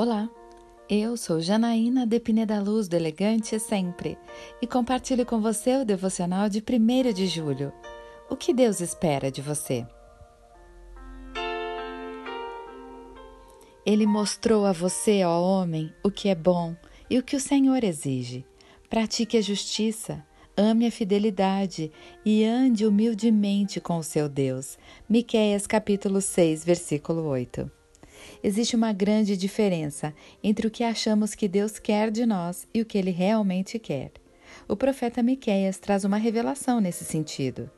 Olá, eu sou Janaína de Pineda Luz do Elegante Sempre e compartilho com você o devocional de 1 de julho. O que Deus espera de você? Ele mostrou a você, ó homem, o que é bom e o que o Senhor exige. Pratique a justiça, ame a fidelidade e ande humildemente com o seu Deus. Miqueias capítulo 6, versículo 8. Existe uma grande diferença entre o que achamos que Deus quer de nós e o que ele realmente quer. O profeta Miqueias traz uma revelação nesse sentido.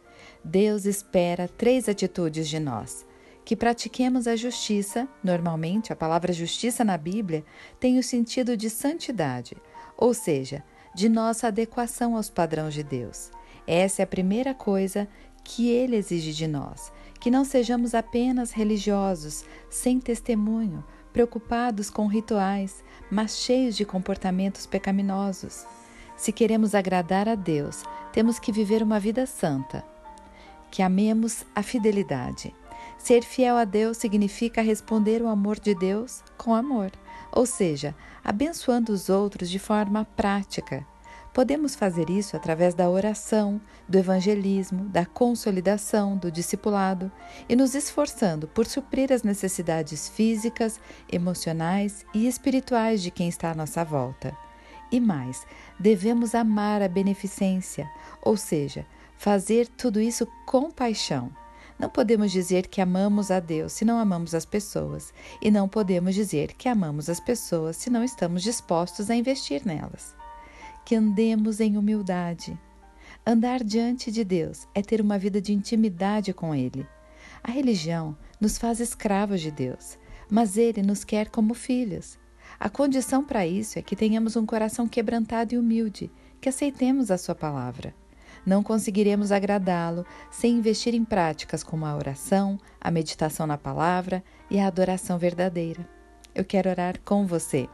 Deus espera três atitudes de nós: que pratiquemos a justiça, normalmente a palavra justiça na Bíblia tem o sentido de santidade, ou seja, de nossa adequação aos padrões de Deus. Essa é a primeira coisa que ele exige de nós, que não sejamos apenas religiosos, sem testemunho, preocupados com rituais, mas cheios de comportamentos pecaminosos. Se queremos agradar a Deus, temos que viver uma vida santa. Que amemos a fidelidade. Ser fiel a Deus significa responder o amor de Deus com amor, ou seja, abençoando os outros de forma prática, Podemos fazer isso através da oração, do evangelismo, da consolidação, do discipulado e nos esforçando por suprir as necessidades físicas, emocionais e espirituais de quem está à nossa volta. E mais, devemos amar a beneficência, ou seja, fazer tudo isso com paixão. Não podemos dizer que amamos a Deus se não amamos as pessoas, e não podemos dizer que amamos as pessoas se não estamos dispostos a investir nelas que andemos em humildade. Andar diante de Deus é ter uma vida de intimidade com Ele. A religião nos faz escravos de Deus, mas Ele nos quer como filhos. A condição para isso é que tenhamos um coração quebrantado e humilde, que aceitemos a Sua palavra. Não conseguiremos agradá-lo sem investir em práticas como a oração, a meditação na palavra e a adoração verdadeira. Eu quero orar com você.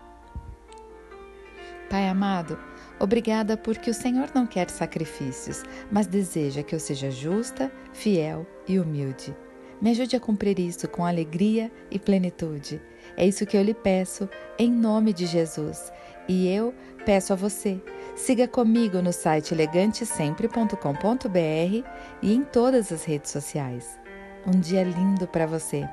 Pai amado, Obrigada porque o Senhor não quer sacrifícios, mas deseja que eu seja justa, fiel e humilde. Me ajude a cumprir isso com alegria e plenitude. É isso que eu lhe peço, em nome de Jesus. E eu peço a você, siga comigo no site elegantesempre.com.br e em todas as redes sociais. Um dia lindo para você.